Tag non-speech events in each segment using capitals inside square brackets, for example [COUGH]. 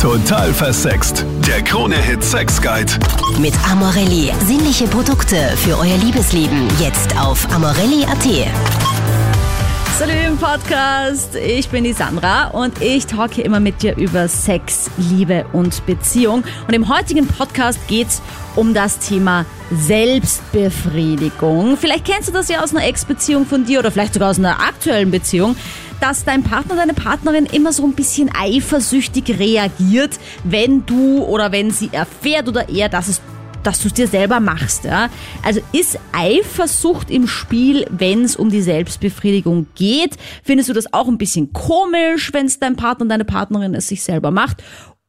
Total versext. Der Krone-Hit Sex Guide. Mit Amorelli. Sinnliche Produkte für euer Liebesleben. Jetzt auf amorelli.at. Salut im Podcast. Ich bin die Sandra und ich talke immer mit dir über Sex, Liebe und Beziehung. Und im heutigen Podcast geht's um das Thema Selbstbefriedigung. Vielleicht kennst du das ja aus einer Ex-Beziehung von dir oder vielleicht sogar aus einer aktuellen Beziehung dass dein Partner, deine Partnerin immer so ein bisschen eifersüchtig reagiert, wenn du oder wenn sie erfährt oder er, dass es dass du es dir selber machst. Ja? Also ist Eifersucht im Spiel, wenn es um die Selbstbefriedigung geht? Findest du das auch ein bisschen komisch, wenn es dein Partner und deine Partnerin es sich selber macht?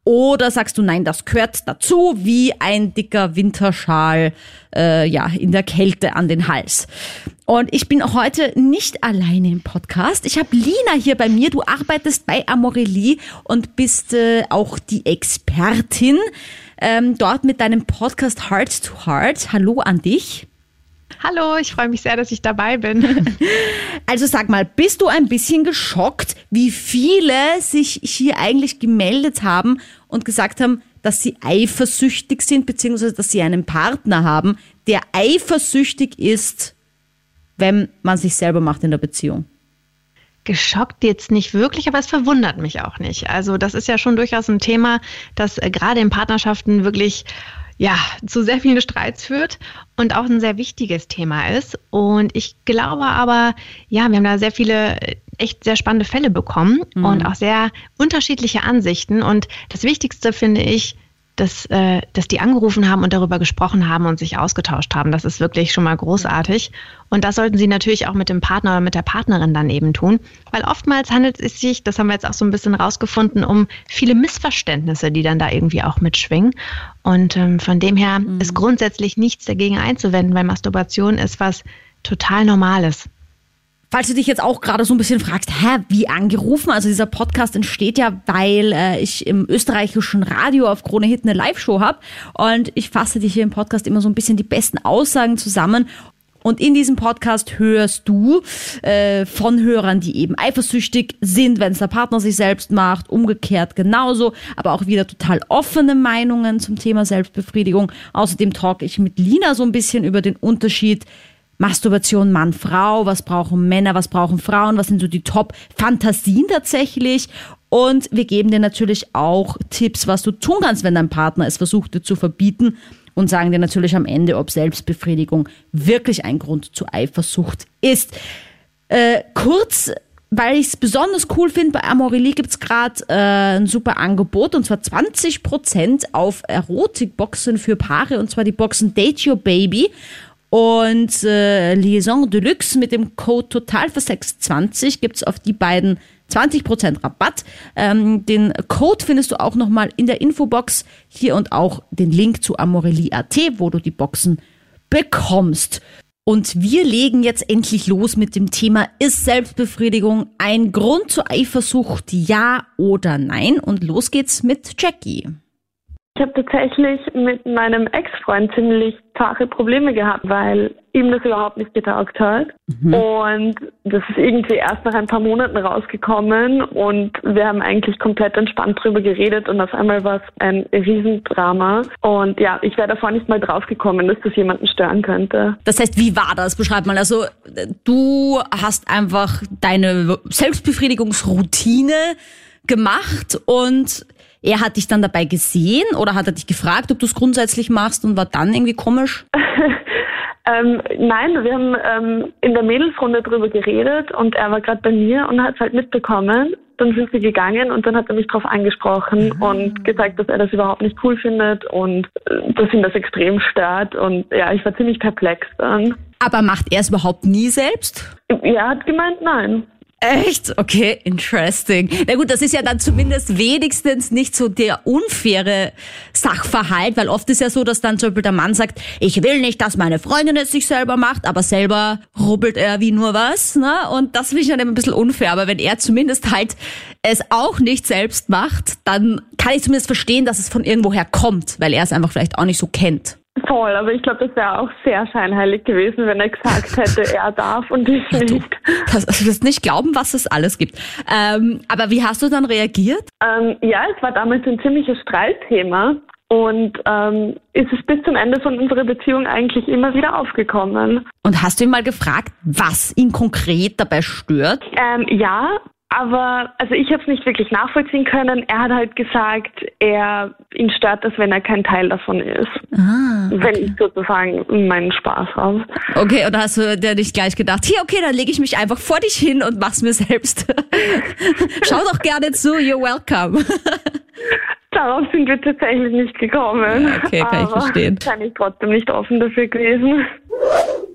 Oder sagst du, nein, das gehört dazu, wie ein dicker Winterschal äh, ja, in der Kälte an den Hals. Und ich bin heute nicht alleine im Podcast. Ich habe Lina hier bei mir. Du arbeitest bei Amorelie und bist äh, auch die Expertin ähm, dort mit deinem Podcast Heart to Heart. Hallo an dich. Hallo, ich freue mich sehr, dass ich dabei bin. [LAUGHS] Also sag mal, bist du ein bisschen geschockt, wie viele sich hier eigentlich gemeldet haben und gesagt haben, dass sie eifersüchtig sind, beziehungsweise dass sie einen Partner haben, der eifersüchtig ist, wenn man sich selber macht in der Beziehung? geschockt jetzt nicht wirklich, aber es verwundert mich auch nicht. Also das ist ja schon durchaus ein Thema, das äh, gerade in Partnerschaften wirklich ja, zu sehr vielen Streits führt und auch ein sehr wichtiges Thema ist. Und ich glaube aber, ja, wir haben da sehr viele äh, echt sehr spannende Fälle bekommen mhm. und auch sehr unterschiedliche Ansichten. Und das Wichtigste finde ich, dass, äh, dass die angerufen haben und darüber gesprochen haben und sich ausgetauscht haben. Das ist wirklich schon mal großartig. Und das sollten Sie natürlich auch mit dem Partner oder mit der Partnerin dann eben tun. Weil oftmals handelt es sich, das haben wir jetzt auch so ein bisschen rausgefunden, um viele Missverständnisse, die dann da irgendwie auch mitschwingen. Und ähm, von dem her mhm. ist grundsätzlich nichts dagegen einzuwenden, weil Masturbation ist was total Normales. Falls du dich jetzt auch gerade so ein bisschen fragst, hä, wie angerufen? Also dieser Podcast entsteht ja, weil äh, ich im österreichischen Radio auf Krone Hit eine Live-Show habe und ich fasse dich hier im Podcast immer so ein bisschen die besten Aussagen zusammen und in diesem Podcast hörst du äh, von Hörern, die eben eifersüchtig sind, wenn es der Partner sich selbst macht, umgekehrt genauso, aber auch wieder total offene Meinungen zum Thema Selbstbefriedigung. Außerdem talk ich mit Lina so ein bisschen über den Unterschied Masturbation Mann, Frau, was brauchen Männer, was brauchen Frauen, was sind so die Top-Fantasien tatsächlich. Und wir geben dir natürlich auch Tipps, was du tun kannst, wenn dein Partner es versucht dir zu verbieten und sagen dir natürlich am Ende, ob Selbstbefriedigung wirklich ein Grund zur Eifersucht ist. Äh, kurz weil ich es besonders cool finde, bei Amorelie gibt es gerade äh, ein super Angebot und zwar 20% auf Erotikboxen für Paare und zwar die Boxen Date Your Baby und äh, Liaison Deluxe mit dem Code Totalversex20 gibt's auf die beiden 20% Rabatt. Ähm, den Code findest du auch nochmal in der Infobox hier und auch den Link zu Amorelie.at, wo du die Boxen bekommst. Und wir legen jetzt endlich los mit dem Thema, ist Selbstbefriedigung ein Grund zur Eifersucht, ja oder nein? Und los geht's mit Jackie. Ich habe tatsächlich mit meinem Ex-Freund ziemlich zache Probleme gehabt, weil ihm das überhaupt nicht getaugt hat. Mhm. Und das ist irgendwie erst nach ein paar Monaten rausgekommen und wir haben eigentlich komplett entspannt drüber geredet und auf einmal war es ein Riesendrama. Und ja, ich wäre davor nicht mal draufgekommen, dass das jemanden stören könnte. Das heißt, wie war das? Beschreib mal. Also du hast einfach deine Selbstbefriedigungsroutine gemacht und er hat dich dann dabei gesehen oder hat er dich gefragt, ob du es grundsätzlich machst und war dann irgendwie komisch? [LAUGHS] ähm, nein, wir haben ähm, in der Mädelsrunde drüber geredet und er war gerade bei mir und hat es halt mitbekommen. Dann sind wir gegangen und dann hat er mich darauf angesprochen ah. und gesagt, dass er das überhaupt nicht cool findet und äh, dass ihn das extrem stört. Und ja, ich war ziemlich perplex dann. Aber macht er es überhaupt nie selbst? Er hat gemeint, nein. Echt? Okay, interesting. Na gut, das ist ja dann zumindest wenigstens nicht so der unfaire Sachverhalt, weil oft ist ja so, dass dann zum Beispiel der Mann sagt, ich will nicht, dass meine Freundin es sich selber macht, aber selber rubbelt er wie nur was, ne? Und das finde ich dann immer ein bisschen unfair, aber wenn er zumindest halt es auch nicht selbst macht, dann kann ich zumindest verstehen, dass es von irgendwoher kommt, weil er es einfach vielleicht auch nicht so kennt. Voll, aber ich glaube, das wäre auch sehr scheinheilig gewesen, wenn er gesagt hätte, er darf und ich nicht. Das, also du wirst nicht glauben, was es alles gibt. Ähm, aber wie hast du dann reagiert? Ähm, ja, es war damals ein ziemliches Streitthema und ähm, ist es bis zum Ende von unserer Beziehung eigentlich immer wieder aufgekommen. Und hast du ihn mal gefragt, was ihn konkret dabei stört? Ähm, ja, aber also ich habe es nicht wirklich nachvollziehen können. Er hat halt gesagt, er ihn stört das, wenn er kein Teil davon ist. Ah, Wenn ich sozusagen meinen Spaß habe. Okay, und hast du dir nicht gleich gedacht, hier, okay, dann lege ich mich einfach vor dich hin und mach's mir selbst. [LAUGHS] Schau doch gerne zu, you're welcome. [LAUGHS] Darauf sind wir tatsächlich nicht gekommen. Ja, okay, kann ich aber verstehen. Kann ich trotzdem nicht offen dafür gewesen.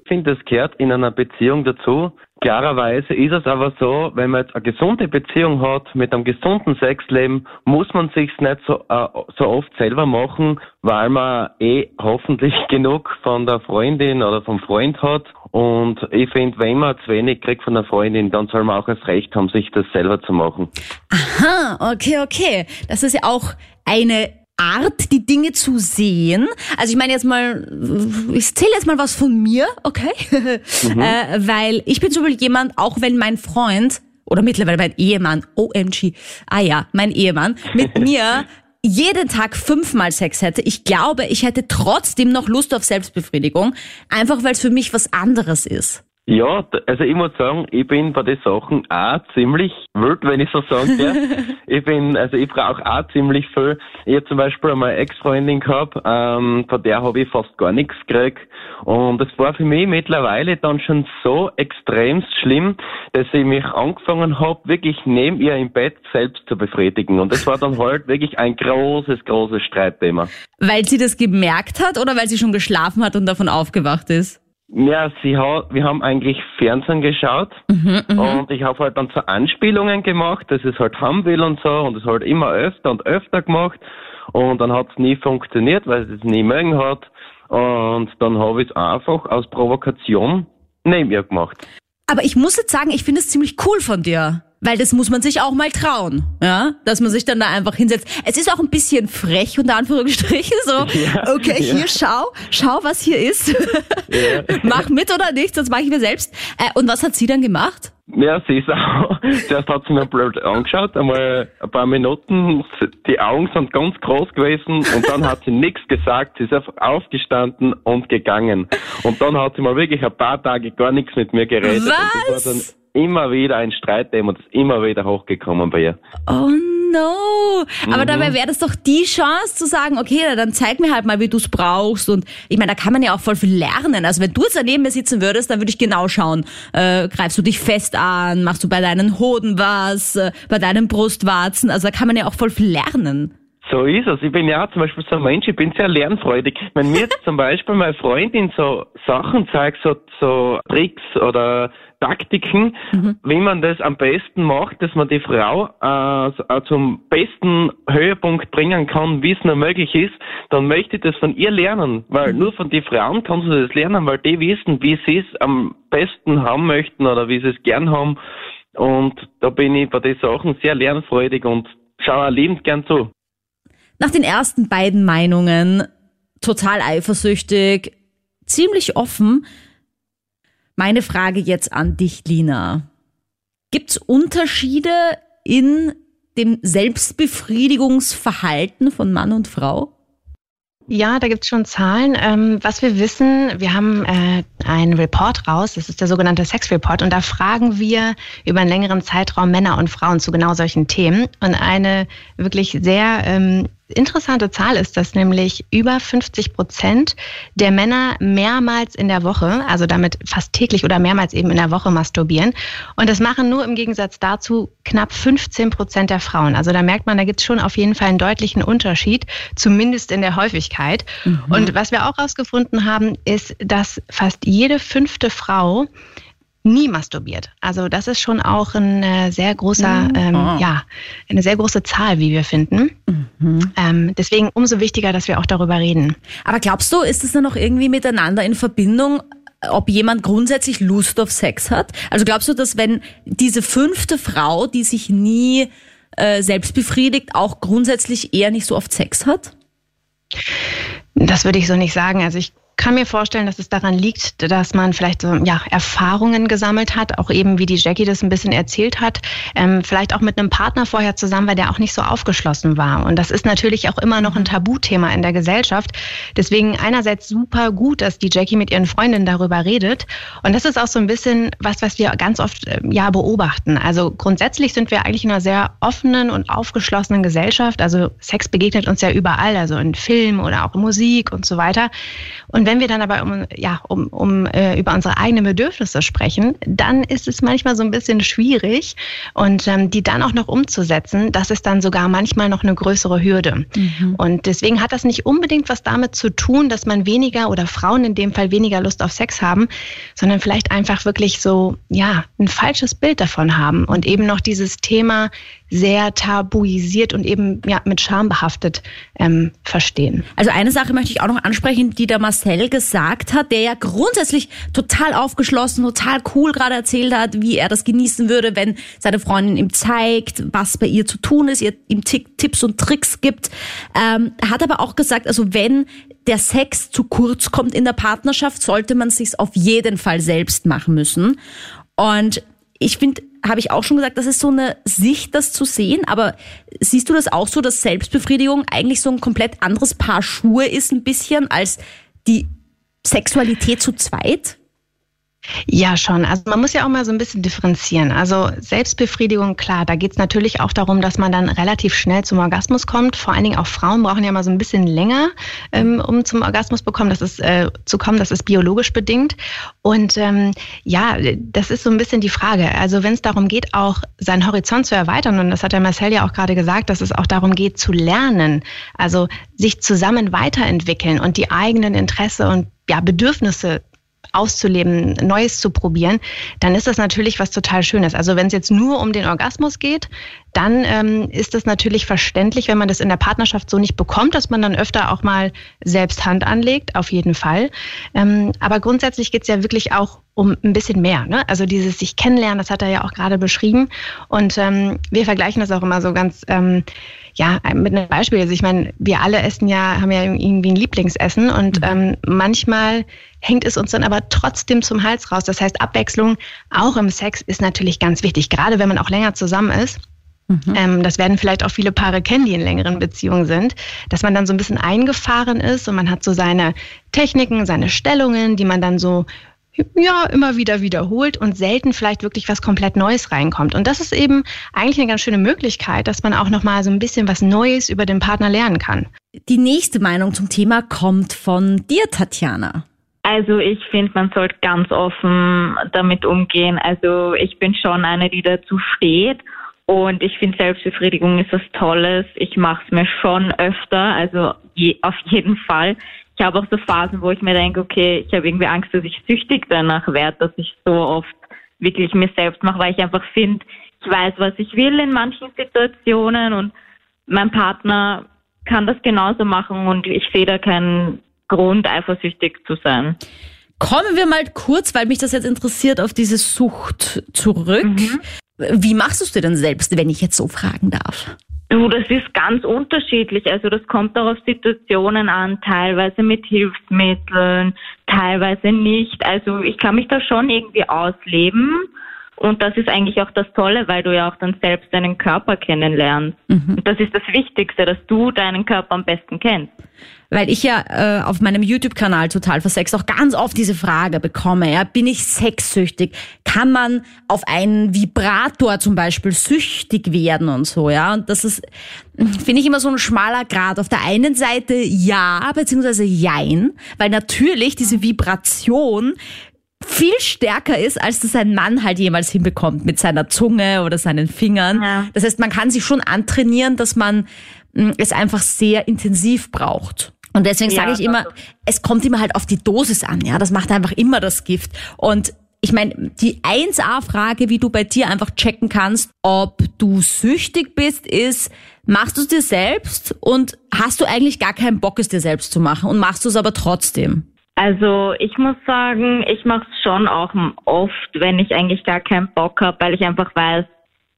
Ich finde, das gehört in einer Beziehung dazu. Klarerweise ist es aber so, wenn man jetzt eine gesunde Beziehung hat, mit einem gesunden Sexleben, muss man sich's nicht so, äh, so oft selber machen, weil man eh hoffentlich [LAUGHS] genug von der Freundin oder vom Freund hat. Und ich finde, wenn man zu wenig kriegt von der Freundin, dann soll man auch das Recht haben, sich das selber zu machen. Aha, okay, okay. Das ist ja auch eine Art, die Dinge zu sehen. Also ich meine jetzt mal, ich zähle jetzt mal was von mir, okay? [LAUGHS] äh, weil ich bin zum Beispiel jemand, auch wenn mein Freund oder mittlerweile mein Ehemann, OMG, ah ja, mein Ehemann, mit [LAUGHS] mir jeden Tag fünfmal Sex hätte, ich glaube, ich hätte trotzdem noch Lust auf Selbstbefriedigung, einfach weil es für mich was anderes ist. Ja, also ich muss sagen, ich bin bei den Sachen auch ziemlich wild, wenn ich so sagen [LAUGHS] darf. ich bin, also ich brauche auch ziemlich viel. Ich hab zum Beispiel einmal eine Ex-Freundin gehabt, ähm, von der habe ich fast gar nichts gekriegt. Und es war für mich mittlerweile dann schon so extremst schlimm, dass ich mich angefangen habe, wirklich neben ihr im Bett selbst zu befriedigen. Und das war dann halt wirklich ein großes, großes Streitthema. Weil sie das gemerkt hat oder weil sie schon geschlafen hat und davon aufgewacht ist? Ja, sie hat, wir haben eigentlich Fernsehen geschaut und ich habe halt dann so Anspielungen gemacht, dass es halt haben will und so und es halt immer öfter und öfter gemacht und dann hat es nie funktioniert, weil sie es nie mögen hat und dann habe ich es einfach aus Provokation neben ihr gemacht. Aber ich muss jetzt sagen, ich finde es ziemlich cool von dir. Weil das muss man sich auch mal trauen, ja, dass man sich dann da einfach hinsetzt. Es ist auch ein bisschen frech, unter Anführungsstrichen, so, [LAUGHS] Ja, okay, ja. hier schau, schau, was hier ist. [LAUGHS] Mach mit oder nicht, sonst mache ich mir selbst. Äh, und was hat sie dann gemacht? Ja, sie ist auch, [LAUGHS] zuerst hat sie mir blöd angeschaut, einmal ein paar Minuten, die Augen sind ganz groß gewesen und dann hat sie nichts gesagt, sie ist einfach aufgestanden und gegangen. Und dann hat sie mal wirklich ein paar Tage gar nichts mit mir geredet. Was? Immer wieder ein Streitthema und das ist immer wieder hochgekommen bei ihr. Oh no. Aber dabei wäre das doch die Chance zu sagen, okay, dann zeig mir halt mal, wie du es brauchst. Und ich meine, da kann man ja auch voll viel lernen. Also wenn du jetzt daneben mir sitzen würdest, dann würde ich genau schauen. Äh, greifst du dich fest an? Machst du bei deinen Hoden was? Äh, bei deinen Brustwarzen? Also da kann man ja auch voll viel lernen. So ist es. Ich bin ja auch zum Beispiel so ein Mensch, ich bin sehr lernfreudig. Wenn mir jetzt [LAUGHS] zum Beispiel meine Freundin so Sachen zeigt, so, so Tricks oder Taktiken, wie man das am besten macht, dass man die Frau äh, äh, zum besten Höhepunkt bringen kann, wie es nur möglich ist, dann möchte ich das von ihr lernen. Weil nur von den Frauen kannst du das lernen, weil die wissen, wie sie es am besten haben möchten oder wie sie es gern haben. Und da bin ich bei den Sachen sehr lernfreudig und schaue liebend gern zu. Nach den ersten beiden Meinungen, total eifersüchtig, ziemlich offen. Meine Frage jetzt an dich, Lina. Gibt's Unterschiede in dem Selbstbefriedigungsverhalten von Mann und Frau? Ja, da gibt's schon Zahlen. Ähm, was wir wissen, wir haben äh, einen Report raus, das ist der sogenannte Sex Report, und da fragen wir über einen längeren Zeitraum Männer und Frauen zu genau solchen Themen. Und eine wirklich sehr ähm, interessante Zahl ist, dass nämlich über 50 Prozent der Männer mehrmals in der Woche, also damit fast täglich oder mehrmals eben in der Woche masturbieren. Und das machen nur im Gegensatz dazu knapp 15 Prozent der Frauen. Also da merkt man, da gibt es schon auf jeden Fall einen deutlichen Unterschied, zumindest in der Häufigkeit. Und was wir auch herausgefunden haben, ist, dass fast jede fünfte Frau nie masturbiert. Also das ist schon auch ein äh, sehr großer, ähm, Ah. ja, eine sehr große Zahl, wie wir finden. Ähm, deswegen umso wichtiger, dass wir auch darüber reden. Aber glaubst du, ist es dann noch irgendwie miteinander in Verbindung, ob jemand grundsätzlich Lust auf Sex hat? Also glaubst du, dass wenn diese fünfte Frau, die sich nie äh, selbst befriedigt, auch grundsätzlich eher nicht so oft Sex hat? Das würde ich so nicht sagen. Also ich kann mir vorstellen, dass es daran liegt, dass man vielleicht so ja, Erfahrungen gesammelt hat, auch eben wie die Jackie das ein bisschen erzählt hat, ähm, vielleicht auch mit einem Partner vorher zusammen, weil der auch nicht so aufgeschlossen war. Und das ist natürlich auch immer noch ein Tabuthema in der Gesellschaft. Deswegen einerseits super gut, dass die Jackie mit ihren Freundinnen darüber redet. Und das ist auch so ein bisschen was, was wir ganz oft äh, ja beobachten. Also grundsätzlich sind wir eigentlich in einer sehr offenen und aufgeschlossenen Gesellschaft. Also Sex begegnet uns ja überall, also in Film oder auch in Musik und so weiter. Und und wenn wir dann aber um, ja, um, um äh, über unsere eigenen Bedürfnisse sprechen, dann ist es manchmal so ein bisschen schwierig und ähm, die dann auch noch umzusetzen, das ist dann sogar manchmal noch eine größere Hürde. Mhm. Und deswegen hat das nicht unbedingt was damit zu tun, dass man weniger oder Frauen in dem Fall weniger Lust auf Sex haben, sondern vielleicht einfach wirklich so, ja, ein falsches Bild davon haben und eben noch dieses Thema sehr tabuisiert und eben ja, mit Scham behaftet ähm, verstehen. Also eine Sache möchte ich auch noch ansprechen, die der Marcel gesagt hat, der ja grundsätzlich total aufgeschlossen, total cool gerade erzählt hat, wie er das genießen würde, wenn seine Freundin ihm zeigt, was bei ihr zu tun ist, ihr ihm Tipps und Tricks gibt. Ähm, hat aber auch gesagt, also wenn der Sex zu kurz kommt in der Partnerschaft, sollte man sich's auf jeden Fall selbst machen müssen. Und ich finde, habe ich auch schon gesagt, das ist so eine Sicht, das zu sehen. Aber siehst du das auch so, dass Selbstbefriedigung eigentlich so ein komplett anderes Paar Schuhe ist, ein bisschen als die Sexualität zu zweit? Ja, schon. Also man muss ja auch mal so ein bisschen differenzieren. Also Selbstbefriedigung, klar, da geht es natürlich auch darum, dass man dann relativ schnell zum Orgasmus kommt. Vor allen Dingen auch Frauen brauchen ja mal so ein bisschen länger, ähm, um zum Orgasmus bekommen. Das ist, äh, zu kommen. Das ist biologisch bedingt. Und ähm, ja, das ist so ein bisschen die Frage. Also wenn es darum geht, auch seinen Horizont zu erweitern, und das hat der Marcel ja auch gerade gesagt, dass es auch darum geht, zu lernen, also sich zusammen weiterentwickeln und die eigenen Interesse und ja, Bedürfnisse auszuleben, Neues zu probieren, dann ist das natürlich was total Schönes. Also wenn es jetzt nur um den Orgasmus geht, dann ähm, ist das natürlich verständlich, wenn man das in der Partnerschaft so nicht bekommt, dass man dann öfter auch mal selbst Hand anlegt, auf jeden Fall. Ähm, aber grundsätzlich geht es ja wirklich auch um ein bisschen mehr. Ne? Also dieses sich kennenlernen, das hat er ja auch gerade beschrieben. Und ähm, wir vergleichen das auch immer so ganz ähm, ja, mit einem Beispiel. Also ich meine, wir alle essen ja, haben ja irgendwie ein Lieblingsessen und mhm. ähm, manchmal hängt es uns dann aber trotzdem zum Hals raus. Das heißt, Abwechslung auch im Sex ist natürlich ganz wichtig, gerade wenn man auch länger zusammen ist. Mhm. Ähm, das werden vielleicht auch viele Paare kennen, die in längeren Beziehungen sind, dass man dann so ein bisschen eingefahren ist und man hat so seine Techniken, seine Stellungen, die man dann so ja, immer wieder wiederholt und selten vielleicht wirklich was komplett Neues reinkommt. Und das ist eben eigentlich eine ganz schöne Möglichkeit, dass man auch nochmal so ein bisschen was Neues über den Partner lernen kann. Die nächste Meinung zum Thema kommt von dir, Tatjana. Also ich finde, man sollte ganz offen damit umgehen. Also ich bin schon eine, die dazu steht. Und ich finde, Selbstbefriedigung ist was Tolles. Ich mache es mir schon öfter, also je, auf jeden Fall ich habe auch so Phasen, wo ich mir denke, okay, ich habe irgendwie Angst, dass ich süchtig danach werde, dass ich so oft wirklich mir selbst mache, weil ich einfach finde, ich weiß, was ich will in manchen Situationen und mein Partner kann das genauso machen und ich sehe da keinen Grund, eifersüchtig zu sein. Kommen wir mal kurz, weil mich das jetzt interessiert, auf diese Sucht zurück. Mhm. Wie machst du es dir denn selbst, wenn ich jetzt so fragen darf? Du, das ist ganz unterschiedlich. Also das kommt auch auf Situationen an, teilweise mit Hilfsmitteln, teilweise nicht. Also ich kann mich da schon irgendwie ausleben. Und das ist eigentlich auch das Tolle, weil du ja auch dann selbst deinen Körper kennenlernst. Mhm. Und das ist das Wichtigste, dass du deinen Körper am besten kennst. Weil ich ja äh, auf meinem YouTube-Kanal total versext auch ganz oft diese Frage bekomme, ja, bin ich sexsüchtig? Kann man auf einen Vibrator zum Beispiel süchtig werden und so, ja? Und das ist, finde ich immer so ein schmaler Grad. Auf der einen Seite ja, beziehungsweise jein, weil natürlich diese Vibration viel stärker ist, als das ein Mann halt jemals hinbekommt mit seiner Zunge oder seinen Fingern. Ja. Das heißt, man kann sich schon antrainieren, dass man mm, es einfach sehr intensiv braucht. Und deswegen ja, sage ich immer, es kommt immer halt auf die Dosis an, ja. Das macht einfach immer das Gift. Und ich meine, die 1A-Frage, wie du bei dir einfach checken kannst, ob du süchtig bist, ist, machst du es dir selbst und hast du eigentlich gar keinen Bock, es dir selbst zu machen und machst du es aber trotzdem? Also ich muss sagen, ich mache es schon auch oft, wenn ich eigentlich gar keinen Bock habe, weil ich einfach weiß,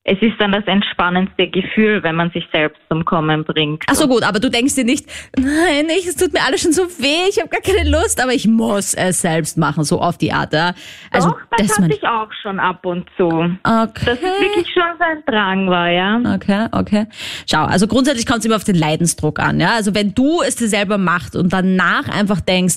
es ist dann das entspannendste Gefühl, wenn man sich selbst zum Kommen bringt. Ach so gut, aber du denkst dir nicht, nein, ich, es tut mir alles schon so weh, ich habe gar keine Lust, aber ich muss es selbst machen, so auf die Art. Ja? Also Doch, das, das hatte ich auch schon ab und zu. Okay. Dass es wirklich schon sein Drang war, ja. Okay, okay. Schau, also grundsätzlich kommt es immer auf den Leidensdruck an, ja. Also wenn du es dir selber machst und danach einfach denkst,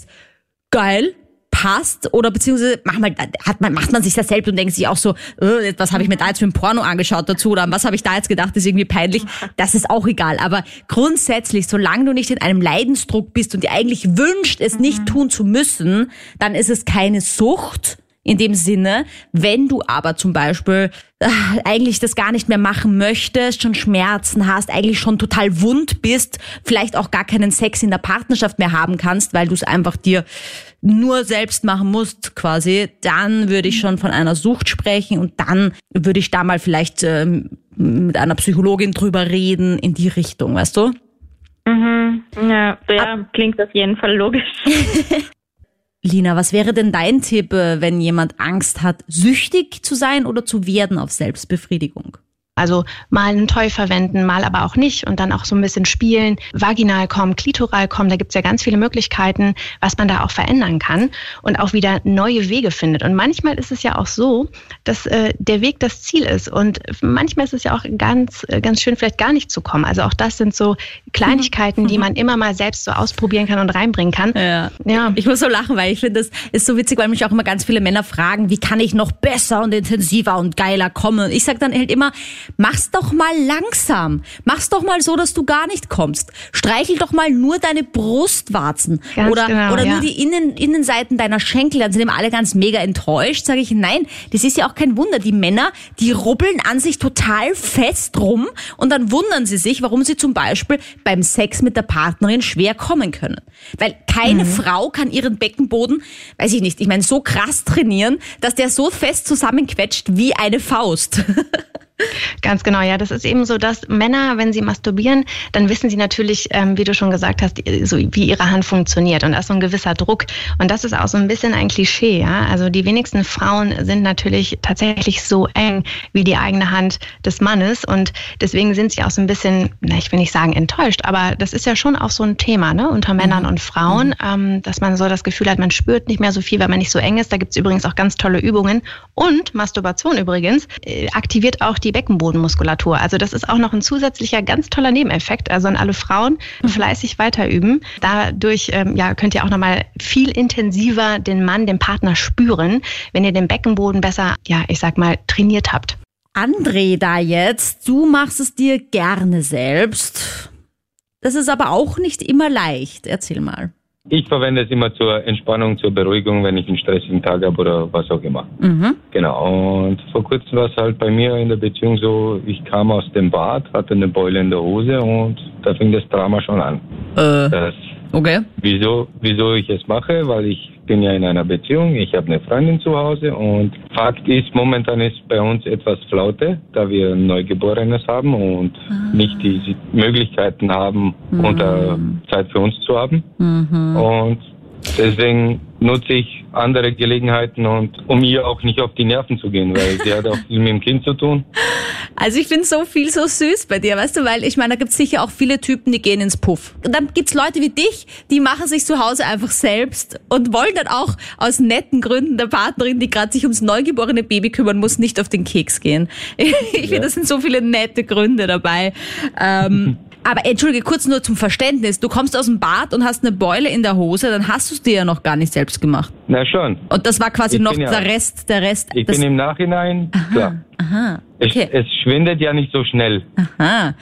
geil, passt oder beziehungsweise macht man, hat man, macht man sich das selbst und denkt sich auch so, äh, was habe ich mir da jetzt für ein Porno angeschaut dazu oder was habe ich da jetzt gedacht, ist irgendwie peinlich. Das ist auch egal. Aber grundsätzlich, solange du nicht in einem Leidensdruck bist und dir eigentlich wünscht, es nicht tun zu müssen, dann ist es keine Sucht in dem Sinne, wenn du aber zum Beispiel äh, eigentlich das gar nicht mehr machen möchtest, schon Schmerzen hast, eigentlich schon total wund bist, vielleicht auch gar keinen Sex in der Partnerschaft mehr haben kannst, weil du es einfach dir nur selbst machen musst, quasi, dann würde ich schon von einer Sucht sprechen und dann würde ich da mal vielleicht ähm, mit einer Psychologin drüber reden in die Richtung, weißt du? Mhm. Ja, ja klingt auf jeden Fall logisch. [LAUGHS] Lina, was wäre denn dein Tipp, äh, wenn jemand Angst hat, süchtig zu sein oder zu werden auf Selbstbefriedigung? Also mal einen Toy verwenden, mal aber auch nicht und dann auch so ein bisschen spielen, vaginal kommen, klitoral kommen. Da gibt's ja ganz viele Möglichkeiten, was man da auch verändern kann und auch wieder neue Wege findet. Und manchmal ist es ja auch so, dass äh, der Weg das Ziel ist. Und manchmal ist es ja auch ganz, äh, ganz schön, vielleicht gar nicht zu kommen. Also auch das sind so Kleinigkeiten, die man immer mal selbst so ausprobieren kann und reinbringen kann. Ja. ja. Ich muss so lachen, weil ich finde, das ist so witzig, weil mich auch immer ganz viele Männer fragen, wie kann ich noch besser und intensiver und geiler kommen? Ich sage dann halt immer, Mach's doch mal langsam. Mach's doch mal so, dass du gar nicht kommst. Streichel doch mal nur deine Brustwarzen ganz oder genau, oder ja. nur die Innen, Innenseiten deiner Schenkel. Dann sind immer alle ganz mega enttäuscht. Sage ich, nein, das ist ja auch kein Wunder. Die Männer, die rubbeln an sich total fest rum und dann wundern sie sich, warum sie zum Beispiel beim Sex mit der Partnerin schwer kommen können. Weil keine mhm. Frau kann ihren Beckenboden, weiß ich nicht, ich meine, so krass trainieren, dass der so fest zusammenquetscht wie eine Faust. [LAUGHS] Ganz genau, ja. Das ist eben so, dass Männer, wenn sie masturbieren, dann wissen sie natürlich, ähm, wie du schon gesagt hast, so wie ihre Hand funktioniert. Und da ist so ein gewisser Druck. Und das ist auch so ein bisschen ein Klischee, ja. Also die wenigsten Frauen sind natürlich tatsächlich so eng wie die eigene Hand des Mannes. Und deswegen sind sie auch so ein bisschen, na, ich will nicht sagen enttäuscht, aber das ist ja schon auch so ein Thema, ne, unter Männern mhm. und Frauen, mhm. ähm, dass man so das Gefühl hat, man spürt nicht mehr so viel, weil man nicht so eng ist. Da gibt's übrigens auch ganz tolle Übungen. Und Masturbation übrigens äh, aktiviert auch die die Beckenbodenmuskulatur. Also das ist auch noch ein zusätzlicher ganz toller Nebeneffekt. Also an alle Frauen mhm. fleißig weiter üben. Dadurch ähm, ja, könnt ihr auch nochmal viel intensiver den Mann, den Partner spüren, wenn ihr den Beckenboden besser, ja, ich sag mal, trainiert habt. André da jetzt, du machst es dir gerne selbst. Das ist aber auch nicht immer leicht. Erzähl mal. Ich verwende es immer zur Entspannung, zur Beruhigung, wenn ich einen stressigen Tag habe oder was auch immer. Mhm. Genau. Und vor kurzem war es halt bei mir in der Beziehung so, ich kam aus dem Bad, hatte eine Beule in der Hose und da fing das Drama schon an. Äh, das Okay. Wieso, wieso ich es mache? Weil ich bin ja in einer Beziehung, ich habe eine Freundin zu Hause und Fakt ist, momentan ist bei uns etwas Flaute, da wir ein Neugeborenes haben und ah. nicht die Möglichkeiten haben, mhm. unter Zeit für uns zu haben. Mhm. Und deswegen nutze ich andere Gelegenheiten und um ihr auch nicht auf die Nerven zu gehen, weil sie hat auch viel mit dem Kind zu tun. Also ich finde so viel so süß bei dir, weißt du, weil ich meine, da gibt es sicher auch viele Typen, die gehen ins Puff. Und dann gibt es Leute wie dich, die machen sich zu Hause einfach selbst und wollen dann auch aus netten Gründen der Partnerin, die gerade sich ums neugeborene Baby kümmern muss, nicht auf den Keks gehen. [LAUGHS] Ich finde, das sind so viele nette Gründe dabei. Ähm, [LAUGHS] Aber entschuldige, kurz nur zum Verständnis. Du kommst aus dem Bad und hast eine Beule in der Hose, dann hast du es dir ja noch gar nicht selbst gemacht. Na schon. Und das war quasi ich noch der Rest, der Rest. Ich bin im Nachhinein, Aha. klar. Aha. Okay. Es, es schwindet ja nicht so schnell. Aha.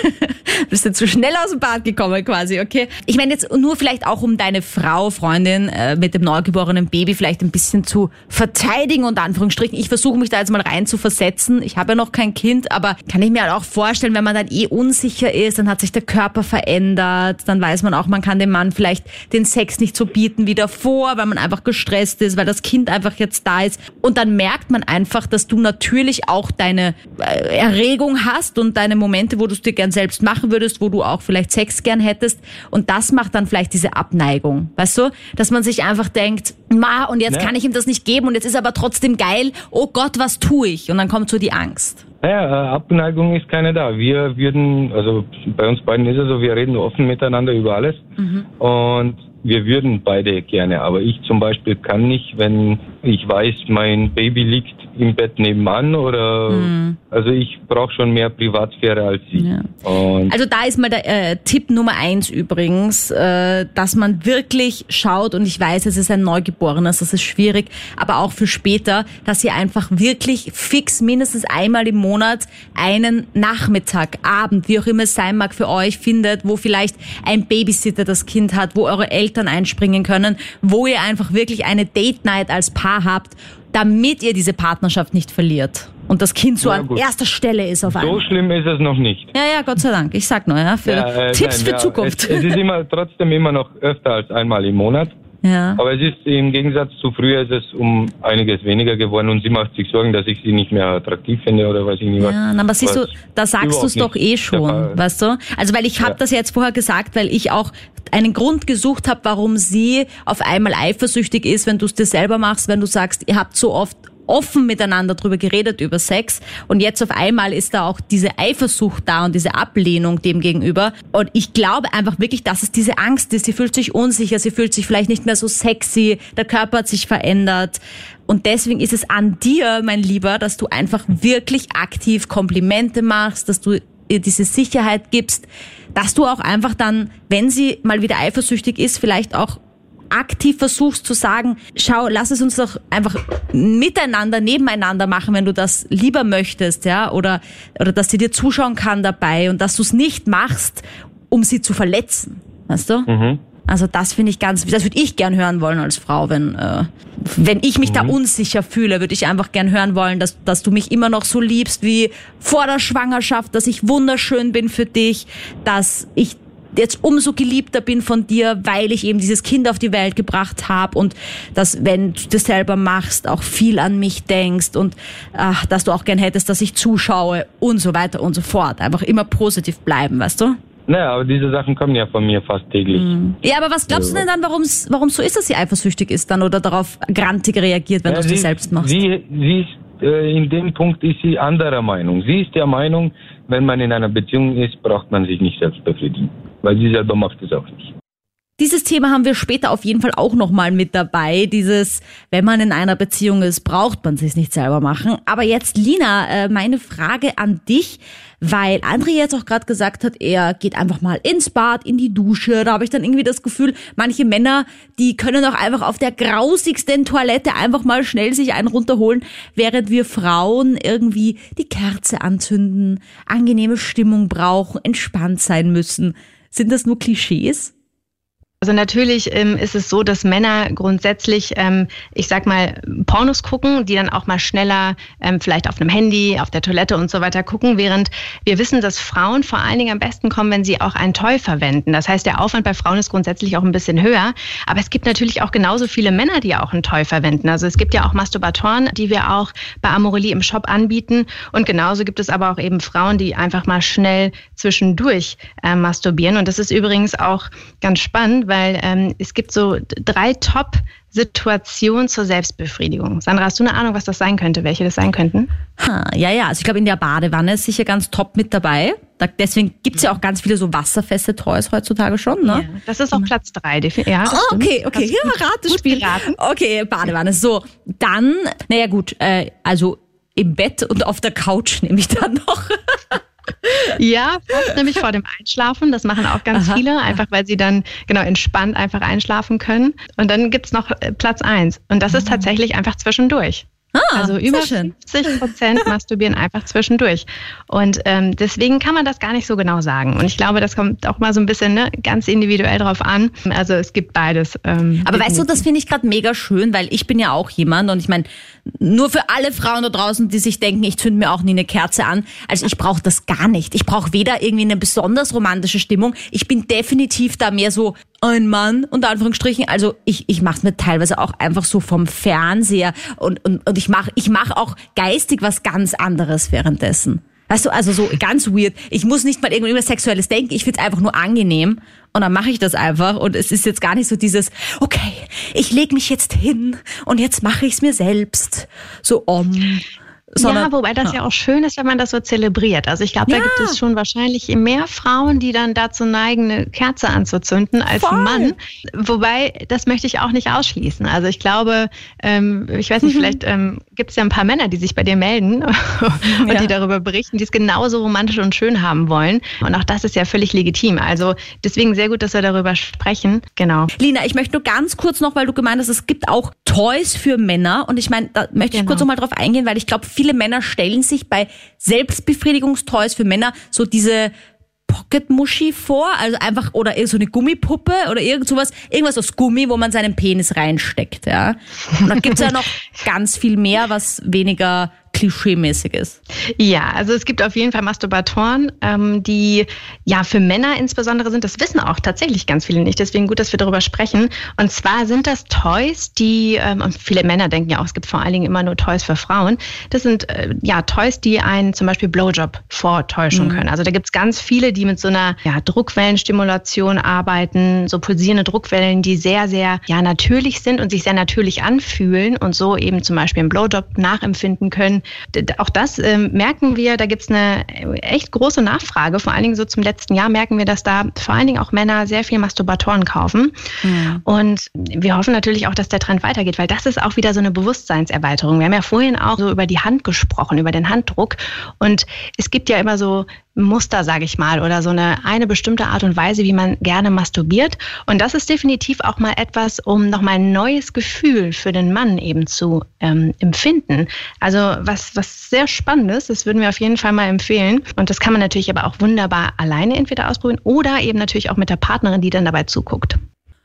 [LAUGHS] Bist du zu schnell aus dem Bad gekommen quasi, okay? Ich meine jetzt nur vielleicht auch, um deine Frau, Freundin äh, mit dem neugeborenen Baby vielleicht ein bisschen zu verteidigen und Anführungsstrichen. Ich versuche mich da jetzt mal rein zu versetzen. Ich habe ja noch kein Kind, aber kann ich mir halt auch vorstellen, wenn man dann eh unsicher ist, dann hat sich der Körper verändert, dann weiß man auch, man kann dem Mann vielleicht den Sex nicht so bieten wie davor, weil man einfach gestresst ist, weil das Kind einfach jetzt da ist. Und dann merkt man einfach, dass du natürlich auch dein deine äh, Erregung hast und deine Momente, wo du es dir gern selbst machen würdest, wo du auch vielleicht Sex gern hättest. Und das macht dann vielleicht diese Abneigung. Weißt du? Dass man sich einfach denkt, ma, und jetzt ja. kann ich ihm das nicht geben und jetzt ist aber trotzdem geil. Oh Gott, was tue ich? Und dann kommt so die Angst. Naja, äh, Abneigung ist keine da. Wir würden, also bei uns beiden ist es so, wir reden offen miteinander über alles. Mhm. Und wir würden beide gerne, aber ich zum Beispiel kann nicht, wenn ich weiß, mein Baby liegt im Bett nebenan oder mhm. also ich brauche schon mehr Privatsphäre als sie. Ja. also da ist mal der äh, Tipp Nummer eins übrigens, äh, dass man wirklich schaut und ich weiß, es ist ein Neugeborenes, das ist schwierig, aber auch für später, dass ihr einfach wirklich fix mindestens einmal im Monat einen Nachmittag, Abend, wie auch immer es sein mag für euch findet, wo vielleicht ein Babysitter das Kind hat, wo eure Eltern einspringen können, wo ihr einfach wirklich eine Date Night als Paar habt damit ihr diese Partnerschaft nicht verliert und das Kind so ja, an gut. erster Stelle ist auf einmal. So schlimm ist es noch nicht. Ja, ja, Gott sei Dank. Ich sag nur, ja, für ja, äh, Tipps nein, für ja, Zukunft. Es, es, ist immer trotzdem immer noch öfter als einmal im Monat. Ja. Aber es ist im Gegensatz zu früher ist es um einiges weniger geworden und sie macht sich Sorgen, dass ich sie nicht mehr attraktiv finde oder weiß ich nicht was. Ja, aber siehst du, da sagst du es doch eh schon, weißt du? Also weil ich habe ja. das jetzt vorher gesagt, weil ich auch einen Grund gesucht habe, warum sie auf einmal eifersüchtig ist, wenn du es dir selber machst, wenn du sagst, ihr habt so oft offen miteinander drüber geredet über Sex. Und jetzt auf einmal ist da auch diese Eifersucht da und diese Ablehnung dem gegenüber. Und ich glaube einfach wirklich, dass es diese Angst ist. Sie fühlt sich unsicher, sie fühlt sich vielleicht nicht mehr so sexy, der Körper hat sich verändert. Und deswegen ist es an dir, mein Lieber, dass du einfach wirklich aktiv Komplimente machst, dass du ihr diese Sicherheit gibst, dass du auch einfach dann, wenn sie mal wieder eifersüchtig ist, vielleicht auch aktiv versuchst zu sagen, schau, lass es uns doch einfach miteinander, nebeneinander machen, wenn du das lieber möchtest, ja, oder, oder dass sie dir zuschauen kann dabei und dass du es nicht machst, um sie zu verletzen, weißt du? Mhm. Also das finde ich ganz, das würde ich gern hören wollen als Frau, wenn äh, wenn ich mich mhm. da unsicher fühle, würde ich einfach gern hören wollen, dass dass du mich immer noch so liebst wie vor der Schwangerschaft, dass ich wunderschön bin für dich, dass ich jetzt umso geliebter bin von dir, weil ich eben dieses Kind auf die Welt gebracht habe und dass, wenn du das selber machst, auch viel an mich denkst und ach, dass du auch gern hättest, dass ich zuschaue und so weiter und so fort. Einfach immer positiv bleiben, weißt du? Naja, aber diese Sachen kommen ja von mir fast täglich. Mhm. Ja, aber was glaubst du denn dann, warum es so ist, dass sie eifersüchtig ist dann oder darauf grantig reagiert, wenn ja, du es dir selbst machst? Sie, sie ist, äh, in dem Punkt ist sie anderer Meinung. Sie ist der Meinung, wenn man in einer Beziehung ist, braucht man sich nicht selbst befriedigen weil sie selber macht es auch nicht. Dieses Thema haben wir später auf jeden Fall auch nochmal mit dabei. Dieses, wenn man in einer Beziehung ist, braucht man sich nicht selber machen. Aber jetzt, Lina, äh, meine Frage an dich, weil André jetzt auch gerade gesagt hat, er geht einfach mal ins Bad, in die Dusche. Da habe ich dann irgendwie das Gefühl, manche Männer, die können auch einfach auf der grausigsten Toilette einfach mal schnell sich einen runterholen, während wir Frauen irgendwie die Kerze anzünden, angenehme Stimmung brauchen, entspannt sein müssen. Sind das nur Klischees? Also natürlich ähm, ist es so, dass Männer grundsätzlich, ähm, ich sag mal, Pornos gucken, die dann auch mal schneller ähm, vielleicht auf einem Handy, auf der Toilette und so weiter gucken, während wir wissen, dass Frauen vor allen Dingen am besten kommen, wenn sie auch ein Toy verwenden. Das heißt, der Aufwand bei Frauen ist grundsätzlich auch ein bisschen höher. Aber es gibt natürlich auch genauso viele Männer, die auch ein Toy verwenden. Also es gibt ja auch Masturbatoren, die wir auch bei Amorelie im Shop anbieten. Und genauso gibt es aber auch eben Frauen, die einfach mal schnell zwischendurch äh, masturbieren. Und das ist übrigens auch ganz spannend, weil ähm, es gibt so drei Top- Situationen zur Selbstbefriedigung. Sandra, hast du eine Ahnung, was das sein könnte, welche das sein könnten? Ha, ja, ja, also ich glaube, in der Badewanne ist sicher ganz top mit dabei. Da, deswegen gibt's ja auch ganz viele so wasserfeste Toys heutzutage schon, ne? Ja, das ist auch Platz drei. Ja, oh, okay, okay, ja, Ratespiel. Okay, Badewanne. So, dann, naja gut, äh, also im Bett und auf der Couch [LAUGHS] nehme ich dann noch. Ja, fast nämlich vor dem Einschlafen. Das machen auch ganz Aha. viele, einfach weil sie dann genau entspannt einfach einschlafen können. Und dann gibt es noch äh, Platz eins. Und das ist ah. tatsächlich einfach zwischendurch. Ah, also über 50 Prozent [LAUGHS] masturbieren einfach zwischendurch. Und ähm, deswegen kann man das gar nicht so genau sagen. Und ich glaube, das kommt auch mal so ein bisschen ne, ganz individuell drauf an. Also es gibt beides. Ähm, Aber weißt du, das finde ich gerade mega schön, weil ich bin ja auch jemand und ich meine, nur für alle Frauen da draußen, die sich denken, ich zünde mir auch nie eine Kerze an. Also ich brauche das gar nicht. Ich brauche weder irgendwie eine besonders romantische Stimmung. Ich bin definitiv da mehr so ein Mann, unter Anführungsstrichen. Also ich, ich mache mir teilweise auch einfach so vom Fernseher und, und, und ich mache ich mach auch geistig was ganz anderes währenddessen. Weißt du, also so ganz weird. Ich muss nicht mal irgendwie über Sexuelles denken. Ich find's einfach nur angenehm. Und dann mache ich das einfach. Und es ist jetzt gar nicht so dieses, okay, ich leg mich jetzt hin und jetzt mache ich's mir selbst. So om. Sondern, ja, wobei das ja. ja. auch schön ist, wenn man das so zelebriert. Also ich glaube, ja. da gibt es schon wahrscheinlich mehr Frauen, die dann dazu neigen, eine Kerze anzuzünden als Voll. Mann. Wobei, das möchte ich auch nicht ausschließen. Also ich glaube, ähm, ich weiß nicht, mhm. vielleicht ähm, gibt es ja ein paar Männer, die sich bei dir melden [LAUGHS] und ja. die darüber berichten, die es genauso romantisch und schön haben wollen. Und auch das ist ja völlig legitim. Also deswegen sehr gut, dass wir darüber sprechen. Genau. Lina, ich möchte nur ganz kurz noch, weil du gemeint hast, es gibt auch Toys für Männer. Und ich meine, da möchte ich genau. kurz noch mal drauf eingehen, weil ich glaube, viele Männer stellen sich bei Selbstbefriedigungstoys für Männer so diese Pocket-Muschi vor, also einfach, oder so eine Gummipuppe oder irgend sowas, irgendwas aus Gummi, wo man seinen Penis reinsteckt, ja. Und da gibt's ja noch [LAUGHS] ganz viel mehr, was weniger klischeemäßig ist. Ja, also es gibt auf jeden Fall Masturbatoren, ähm, die ja für Männer insbesondere sind. Das wissen auch tatsächlich ganz viele nicht. Deswegen gut, dass wir darüber sprechen. Und zwar sind das Toys, die, ähm, und viele Männer denken ja auch, es gibt vor allen Dingen immer nur Toys für Frauen. Das sind äh, ja Toys, die einen zum Beispiel Blowjob vortäuschen mhm. können. Also da gibt es ganz viele, die mit so einer ja, Druckwellenstimulation arbeiten, so pulsierende Druckwellen, die sehr, sehr ja, natürlich sind und sich sehr natürlich anfühlen und so eben zum Beispiel einen Blowjob nachempfinden können auch das ähm, merken wir, da gibt es eine echt große Nachfrage. Vor allen Dingen so zum letzten Jahr merken wir, dass da vor allen Dingen auch Männer sehr viel Masturbatoren kaufen. Mhm. Und wir hoffen natürlich auch, dass der Trend weitergeht, weil das ist auch wieder so eine Bewusstseinserweiterung. Wir haben ja vorhin auch so über die Hand gesprochen, über den Handdruck. Und es gibt ja immer so Muster, sage ich mal, oder so eine, eine bestimmte Art und Weise, wie man gerne masturbiert. Und das ist definitiv auch mal etwas, um nochmal ein neues Gefühl für den Mann eben zu ähm, empfinden. Also was, was sehr spannendes, das würden wir auf jeden Fall mal empfehlen. Und das kann man natürlich aber auch wunderbar alleine entweder ausprobieren oder eben natürlich auch mit der Partnerin, die dann dabei zuguckt.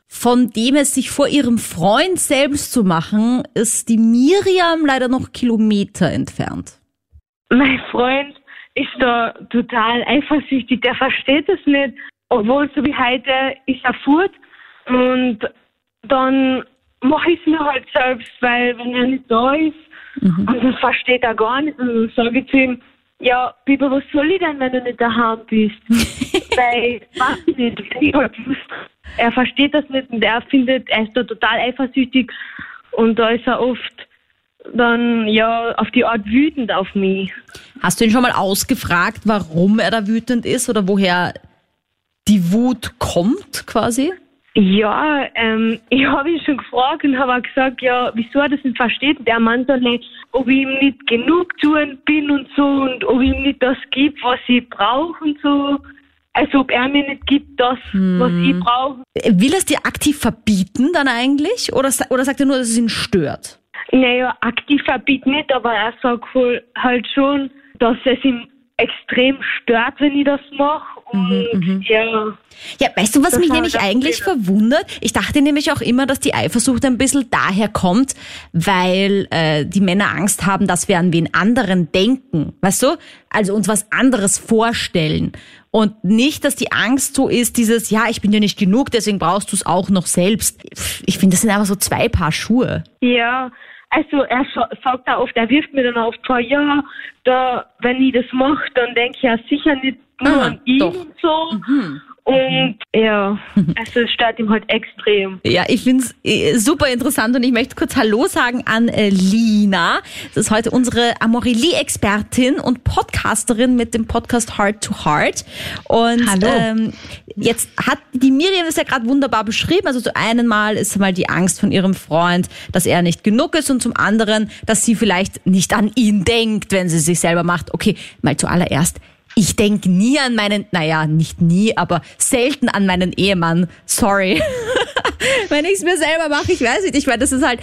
Von dem es sich vor ihrem Freund selbst zu machen, ist die Miriam leider noch Kilometer entfernt. Mein Freund ist da total eifersüchtig, der versteht es nicht. Obwohl, so wie heute, ist er fort und dann mache ich es mir halt selbst, weil wenn er nicht da ist mhm. und das versteht er gar nicht, und dann sage ich zu ihm, ja, Biber, was soll ich denn, wenn du nicht daheim bist? [LAUGHS] weil, weiß ich nicht, ich halt er versteht das nicht und er findet, er ist da total eifersüchtig und da ist er oft dann ja auf die Art wütend auf mich. Hast du ihn schon mal ausgefragt, warum er da wütend ist oder woher die Wut kommt quasi? Ja, ähm, [LAUGHS] ich habe ihn schon gefragt und habe gesagt, ja, wieso er das nicht versteht. Der Mann sagt nicht, ob ich ihm nicht genug tun bin und so und ob ich ihm nicht das gibt, was ich brauche und so. Also ob er mir nicht gibt das, hm. was ich brauche. Will er es dir aktiv verbieten dann eigentlich oder, oder sagt er nur, dass es ihn stört? Naja, aktiv verbieten nicht, aber er sagt halt schon, dass es ihn extrem stört, wenn ich das mache. Und mhm, mhm, ja. Ja, weißt du, was mich nämlich eigentlich Thema. verwundert? Ich dachte nämlich auch immer, dass die Eifersucht ein bisschen daher kommt, weil äh, die Männer Angst haben, dass wir an wen anderen denken. Weißt du? Also uns was anderes vorstellen. Und nicht, dass die Angst so ist, dieses, ja, ich bin dir nicht genug, deswegen brauchst du es auch noch selbst. Ich finde, das sind einfach so zwei Paar Schuhe. Ja, also er sagt auch oft, er wirft mir dann oft vor, ja, da, wenn ich das mache, dann denke ich ja sicher nicht nur ah, an ihn doch. und so. Mhm. Und ja, also [LAUGHS] es stört ihm halt extrem. Ja, ich finde es äh, super interessant und ich möchte kurz Hallo sagen an äh, Lina. Das ist heute unsere Amorelie-Expertin und Podcasterin mit dem Podcast Heart to Heart. Und Hallo. Ähm, jetzt hat die Miriam es ja gerade wunderbar beschrieben. Also zu einem Mal ist mal die Angst von ihrem Freund, dass er nicht genug ist und zum anderen, dass sie vielleicht nicht an ihn denkt, wenn sie sich selber macht. Okay, mal zuallererst ich denke nie an meinen, naja, nicht nie, aber selten an meinen Ehemann. Sorry. [LAUGHS] Wenn ich es mir selber mache, ich weiß nicht. Ich meine, das ist halt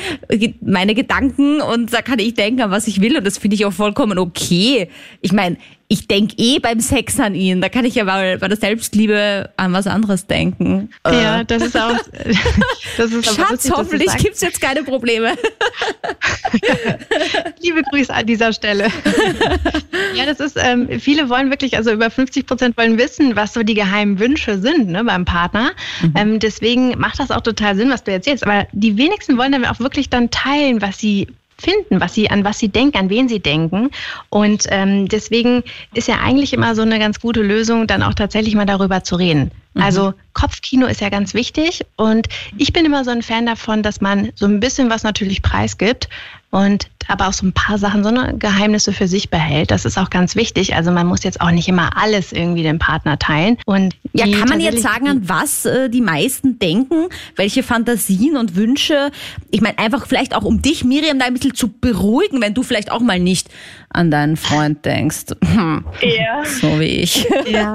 meine Gedanken und da kann ich denken, an was ich will und das finde ich auch vollkommen okay. Ich meine, ich denke eh beim Sex an ihn. Da kann ich ja bei, bei der Selbstliebe an was anderes denken. Ja, äh. das ist auch. [LAUGHS] Das ist Schatz, lustig, hoffentlich gibt es jetzt keine Probleme. [LAUGHS] Liebe Grüße an dieser Stelle. [LAUGHS] ja, das ist, ähm, viele wollen wirklich, also über 50 Prozent wollen wissen, was so die geheimen Wünsche sind ne, beim Partner. Mhm. Ähm, deswegen macht das auch total Sinn, was du erzählst. Aber die wenigsten wollen dann auch wirklich dann teilen, was sie finden, was sie, an was sie denken, an wen sie denken. Und ähm, deswegen ist ja eigentlich immer so eine ganz gute Lösung, dann auch tatsächlich mal darüber zu reden. Mhm. Also Kopfkino ist ja ganz wichtig und ich bin immer so ein Fan davon, dass man so ein bisschen was natürlich preisgibt und aber auch so ein paar Sachen, so eine Geheimnisse für sich behält. Das ist auch ganz wichtig. Also man muss jetzt auch nicht immer alles irgendwie dem Partner teilen. Und ja, kann man jetzt sagen, an was äh, die meisten denken? Welche Fantasien und Wünsche? Ich meine, einfach vielleicht auch um dich, Miriam, da ein bisschen zu beruhigen, wenn du vielleicht auch mal nicht an deinen Freund denkst. Ja. So wie ich. [LAUGHS] Ja.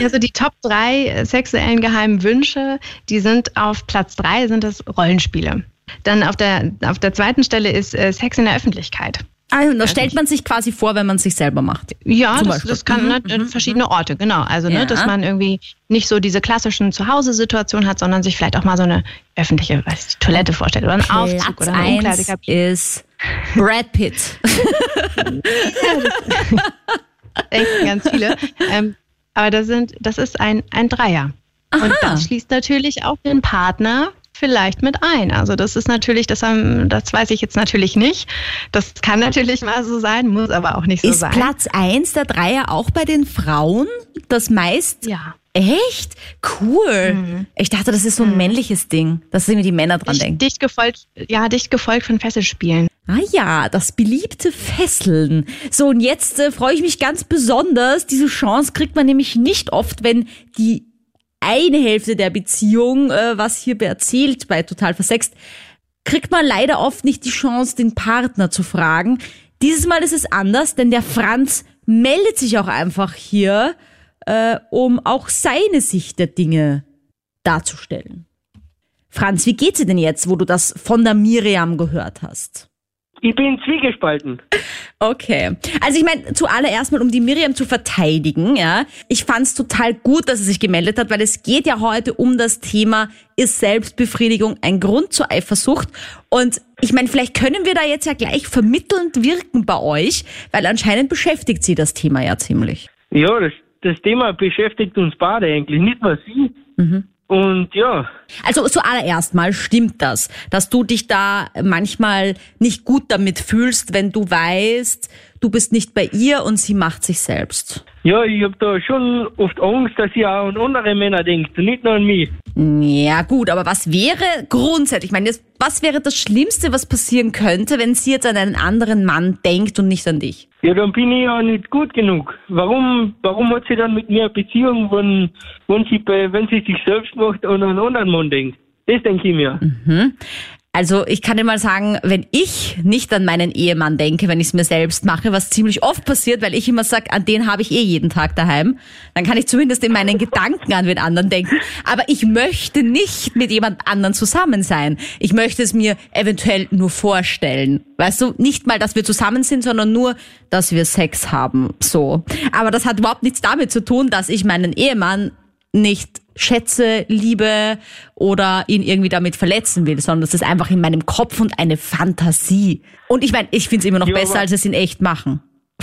Also die Top drei sexuellen geheimen Wünsche, die sind auf Platz drei, sind das Rollenspiele. Dann auf der, auf der zweiten Stelle ist äh, Sex in der Öffentlichkeit. Also, da stellt man sich quasi vor, wenn man sich selber macht. Ja, das, das kann Mhm, ne, mhm, verschiedene Orte, genau. Also, Ja. ne, dass man irgendwie nicht so diese klassischen Zuhause-Situationen hat, sondern sich vielleicht auch mal so eine öffentliche weiß, ich, Toilette vorstellt oder einen Aufzug Platz oder eine Umkleidekabine. ist Brad Pitt. [LAUGHS] denken ganz viele. ähm, aber das, sind, das ist ein, ein Dreier. Und Aha. das schließt natürlich auch den Partner vielleicht mit ein. Also das ist natürlich, das, haben, das weiß ich jetzt natürlich nicht. Das kann natürlich mal so sein, muss aber auch nicht so ist sein. Platz eins der Dreier auch bei den Frauen das meist? Ja. Echt? Cool. Mhm. Ich dachte, das ist so ein männliches Ding, dass irgendwie die Männer dran Dicht, denken. dicht gefolgt, ja, dicht gefolgt von Fesselspielen. Ah ja, das beliebte Fesseln. So, und jetzt äh, freue ich mich ganz besonders. Diese Chance kriegt man nämlich nicht oft, wenn die eine Hälfte der Beziehung, äh, was hier erzählt bei Total Versext, kriegt man leider oft nicht die Chance, den Partner zu fragen. Dieses Mal ist es anders, denn der Franz meldet sich auch einfach hier, äh, um auch seine Sicht der Dinge darzustellen. Franz, wie geht's dir denn jetzt, wo du das von der Miriam gehört hast? Ich bin zwiegespalten. Okay. Also ich meine, zuallererst mal, um die Miriam zu verteidigen, ja, ich fand's total gut, dass sie sich gemeldet hat, weil es geht ja heute um das Thema, ist Selbstbefriedigung ein Grund zur Eifersucht? Und ich meine, vielleicht können wir da jetzt ja gleich vermittelnd wirken bei euch, weil anscheinend beschäftigt sie das Thema ja ziemlich. Ja, das, das Thema beschäftigt uns beide eigentlich, nicht nur sie. Und ja, Also zuallererst mal stimmt das, dass du dich da manchmal nicht gut damit fühlst, wenn du weißt, du bist nicht bei ihr und sie macht sich selbst. ja, ich habe da schon oft Angst, dass sie auch an andere Männer denkt nicht nur an mich. Ja, gut, aber was wäre grundsätzlich, ich meine, was wäre das Schlimmste, was passieren könnte, wenn sie jetzt an einen anderen Mann denkt und nicht an dich? Ja, dann bin ich ja nicht gut genug. Warum, warum hat sie dann mit mir eine Beziehung, wenn, wenn, sie, wenn sie sich selbst macht und an einen anderen Mann denkt? Das denke ich mir. Also ich kann dir mal sagen, wenn ich nicht an meinen Ehemann denke, wenn ich es mir selbst mache, was ziemlich oft passiert, weil ich immer sage, an den habe ich eh jeden Tag daheim, dann kann ich zumindest in meinen Gedanken an den anderen denken. Aber ich möchte nicht mit jemand anderen zusammen sein. Ich möchte es mir eventuell nur vorstellen. Weißt du, nicht mal, dass wir zusammen sind, sondern nur, dass wir Sex haben. So. Aber das hat überhaupt nichts damit zu tun, dass ich meinen Ehemann nicht schätze, liebe oder ihn irgendwie damit verletzen will, sondern das ist einfach in meinem Kopf und eine Fantasie. Und ich meine, ich finde es immer noch Ja, besser, als es in echt machen. [LAUGHS]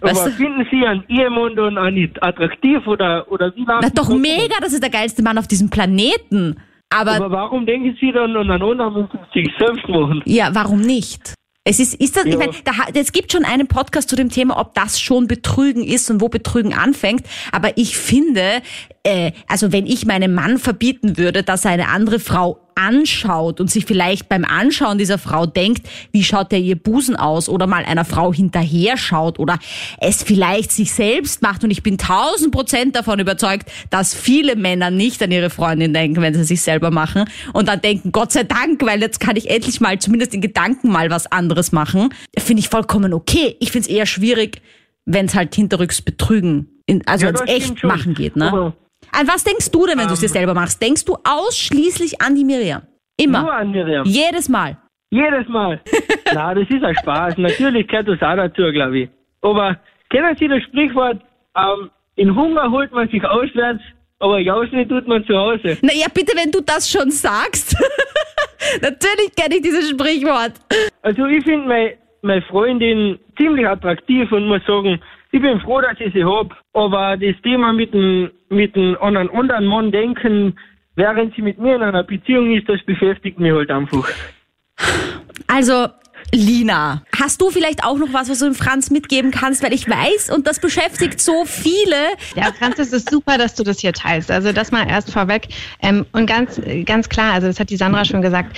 weißt Aber du? finden Sie einen Ehemann dann auch nicht attraktiv oder, oder wie Na, doch mega, das ist der geilste Mann auf diesem Planeten. Aber, Aber warum denken Sie dann an anderen, sich selbst machen? ja, warum nicht? Es ist, ist das, ich Ja. meine, da, es gibt schon einen Podcast zu dem Thema, ob das schon Betrügen ist und wo Betrügen anfängt. Aber ich finde, äh, also wenn ich meinem Mann verbieten würde, dass er eine andere Frau anschaut und sich vielleicht beim Anschauen dieser Frau denkt, wie schaut der ihr Busen aus oder mal einer Frau hinterher schaut oder es vielleicht sich selbst macht und ich bin tausend Prozent davon überzeugt, dass viele Männer nicht an ihre Freundin denken, wenn sie sich selber machen und dann denken, Gott sei Dank, weil jetzt kann ich endlich mal zumindest in Gedanken mal was anderes machen, finde ich vollkommen okay. Ich finde es eher schwierig, wenn es halt hinterrücks betrügen, in, also Ja, wenn es echt machen geht, ne? Aber An was denkst du denn, wenn du es dir selber machst? Denkst du ausschließlich an die Miriam? Immer. nur an Miriam. Jedes Mal. Jedes Mal. [LAUGHS] Na, das ist ein Spaß. Natürlich gehört das auch dazu, glaube ich. Aber kennen Sie das Sprichwort, ähm, in Hunger holt man sich auswärts, aber Jausen tut man zu Hause. Na ja, bitte, wenn du das schon sagst. [LAUGHS] Natürlich kenne ich dieses Sprichwort. Also ich finde meine, meine Freundin ziemlich attraktiv und muss sagen, ich bin froh, dass ich sie hab. Aber das Thema mit dem, mit dem an einen anderen Mann denken, während sie mit mir in einer Beziehung ist, das beschäftigt mich halt einfach. Also, Lina, hast du vielleicht auch noch was, was du dem Franz mitgeben kannst? Weil ich weiß, und das beschäftigt so viele. Ja, Franz, es ist super, dass du das hier teilst. Also das mal erst vorweg. Ähm, und ganz, ganz klar, also das hat die Sandra schon gesagt,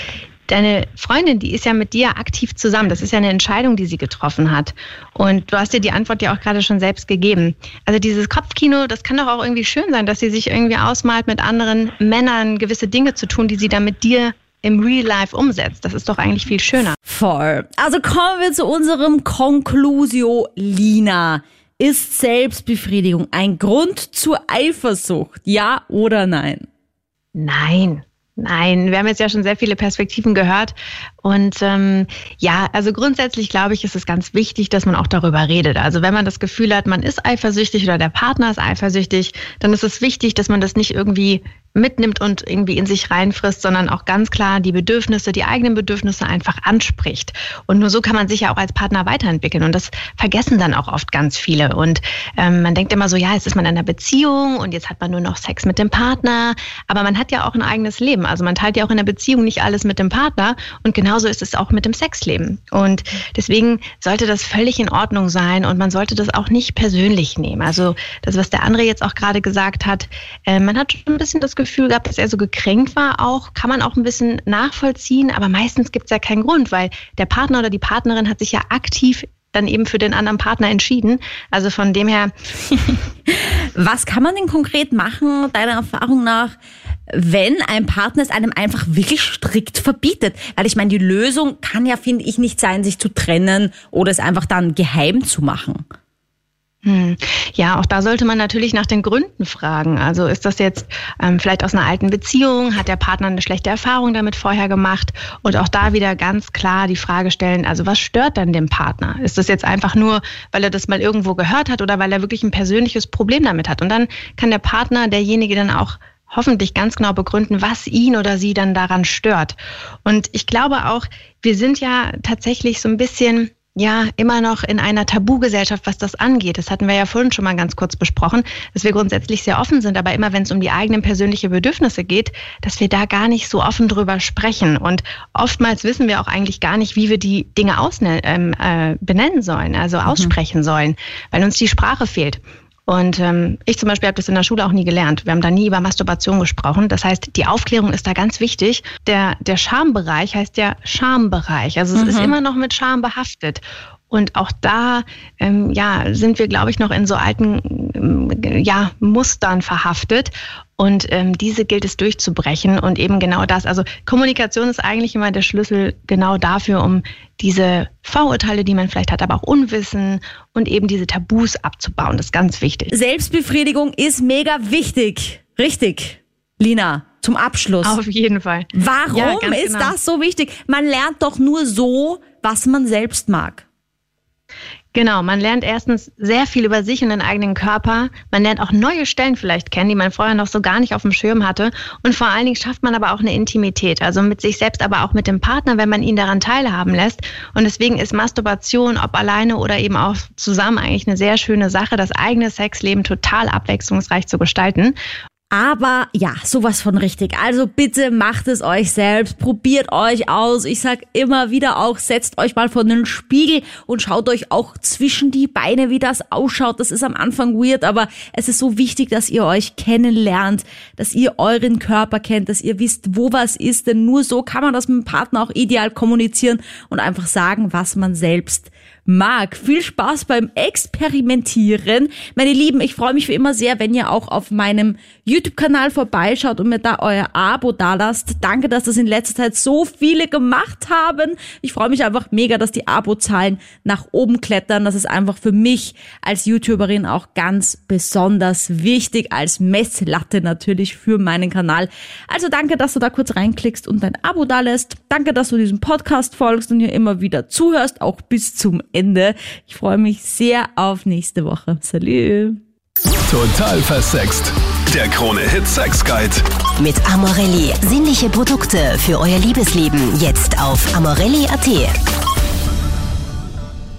deine Freundin, die ist ja mit dir aktiv zusammen. Das ist ja eine Entscheidung, die sie getroffen hat. Und du hast dir die Antwort ja auch gerade schon selbst gegeben. Also dieses Kopfkino, das kann doch auch irgendwie schön sein, dass sie sich irgendwie ausmalt, mit anderen Männern gewisse Dinge zu tun, die sie dann mit dir im Real Life umsetzt. Das ist doch eigentlich viel schöner. Voll. Also kommen wir zu unserem Conclusio Lina. Ist Selbstbefriedigung ein Grund zur Eifersucht? Ja oder nein? Nein. Nein, wir haben jetzt ja schon sehr viele Perspektiven gehört. Und ähm, ja, also grundsätzlich glaube ich, ist es ganz wichtig, dass man auch darüber redet. Also wenn man das Gefühl hat, man ist eifersüchtig oder der Partner ist eifersüchtig, dann ist es wichtig, dass man das nicht irgendwie mitnimmt und irgendwie in sich reinfrisst, sondern auch ganz klar die Bedürfnisse, die eigenen Bedürfnisse einfach anspricht. Und nur so kann man sich ja auch als Partner weiterentwickeln. Und das vergessen dann auch oft ganz viele. Und ähm, man denkt immer so, ja, jetzt ist man in einer Beziehung und jetzt hat man nur noch Sex mit dem Partner. Aber man hat ja auch ein eigenes Leben. Also man teilt ja auch in der Beziehung nicht alles mit dem Partner. Und genauso ist es auch mit dem Sexleben. Und deswegen sollte das völlig in Ordnung sein und man sollte das auch nicht persönlich nehmen. Also das, was der andere jetzt auch gerade gesagt hat, äh, man hat schon ein bisschen das Gefühl gehabt, dass er so gekränkt war, auch kann man auch ein bisschen nachvollziehen, aber meistens gibt es ja keinen Grund, weil der Partner oder die Partnerin hat sich ja aktiv dann eben für den anderen Partner entschieden. Also von dem her. [LAUGHS] Was kann man denn konkret machen, deiner Erfahrung nach, wenn ein Partner es einem einfach wirklich strikt verbietet? Weil ich meine, die Lösung kann ja, finde ich, nicht sein, sich zu trennen oder es einfach dann geheim zu machen. Hm. Ja, auch da sollte man natürlich nach den Gründen fragen. Also ist das jetzt ähm, vielleicht aus einer alten Beziehung? Hat der Partner eine schlechte Erfahrung damit vorher gemacht? Und auch da wieder ganz klar die Frage stellen, also was stört dann den Partner? Ist das jetzt einfach nur, weil er das mal irgendwo gehört hat oder weil er wirklich ein persönliches Problem damit hat? Und dann kann der Partner, derjenige dann auch hoffentlich ganz genau begründen, was ihn oder sie dann daran stört. Und ich glaube auch, wir sind ja tatsächlich so ein bisschen ja immer noch in einer Tabugesellschaft, was das angeht. Das hatten wir ja vorhin schon mal ganz kurz besprochen, dass wir grundsätzlich sehr offen sind, aber immer wenn es um die eigenen persönlichen Bedürfnisse geht, dass wir da gar nicht so offen drüber sprechen. Und oftmals wissen wir auch eigentlich gar nicht, wie wir die Dinge ähm, äh, benennen sollen, also mhm. aussprechen mhm. sollen, weil uns die Sprache fehlt. Und ähm, ich zum Beispiel habe das in der Schule auch nie gelernt. Wir haben da nie über Masturbation gesprochen. Das heißt, die Aufklärung ist da ganz wichtig. Der, der Schambereich heißt ja Schambereich. Also es mhm. ist immer noch mit Scham behaftet. Und auch da ähm, ja, sind wir, glaube ich, noch in so alten ähm, ja, Mustern verhaftet. Und ähm, diese gilt es durchzubrechen und eben genau das. Also Kommunikation ist eigentlich immer der Schlüssel genau dafür, um diese Vorurteile, die man vielleicht hat, aber auch Unwissen und eben diese Tabus abzubauen. Das ist ganz wichtig. Selbstbefriedigung ist mega wichtig. Richtig. Lina, zum Abschluss. Auf jeden Fall. Warum ja, ist genau. das so wichtig? Man lernt doch nur so, was man selbst mag. Genau, man lernt erstens sehr viel über sich und den eigenen Körper. Man lernt auch neue Stellen vielleicht kennen, die man vorher noch so gar nicht auf dem Schirm hatte. Und vor allen Dingen schafft man aber auch eine Intimität, also mit sich selbst, aber auch mit dem Partner, wenn man ihn daran teilhaben lässt. Und deswegen ist Masturbation, ob alleine oder eben auch zusammen, eigentlich eine sehr schöne Sache, das eigene Sexleben total abwechslungsreich zu gestalten. Aber ja, sowas von richtig. Also bitte macht es euch selbst, probiert euch aus. Ich sag immer wieder auch, setzt euch mal vor den Spiegel und schaut euch auch zwischen die Beine, wie das ausschaut. Das ist am Anfang weird, aber es ist so wichtig, dass ihr euch kennenlernt, dass ihr euren Körper kennt, dass ihr wisst, wo was ist. Denn nur so kann man das mit dem Partner auch ideal kommunizieren und einfach sagen, was man selbst mag. Viel Spaß beim Experimentieren. Meine Lieben, ich freue mich wie immer sehr, wenn ihr auch auf meinem YouTube-Kanal vorbeischaut und mir da euer Abo dalasst. Danke, dass das in letzter Zeit so viele gemacht haben. Ich freue mich einfach mega, dass die Abozahlen nach oben klettern. Das ist einfach für mich als YouTuberin auch ganz besonders wichtig, als Messlatte natürlich für meinen Kanal. Also danke, dass du da kurz reinklickst und dein Abo dalässt. Danke, dass du diesem Podcast folgst und hier immer wieder zuhörst, auch bis zum Ende. Ende. Ich freue mich sehr auf nächste Woche. Salut. Total versext. Der Krone Hit Sex Guide. Mit Amorelli. Sinnliche Produkte für euer Liebesleben. Jetzt auf amorelli.at.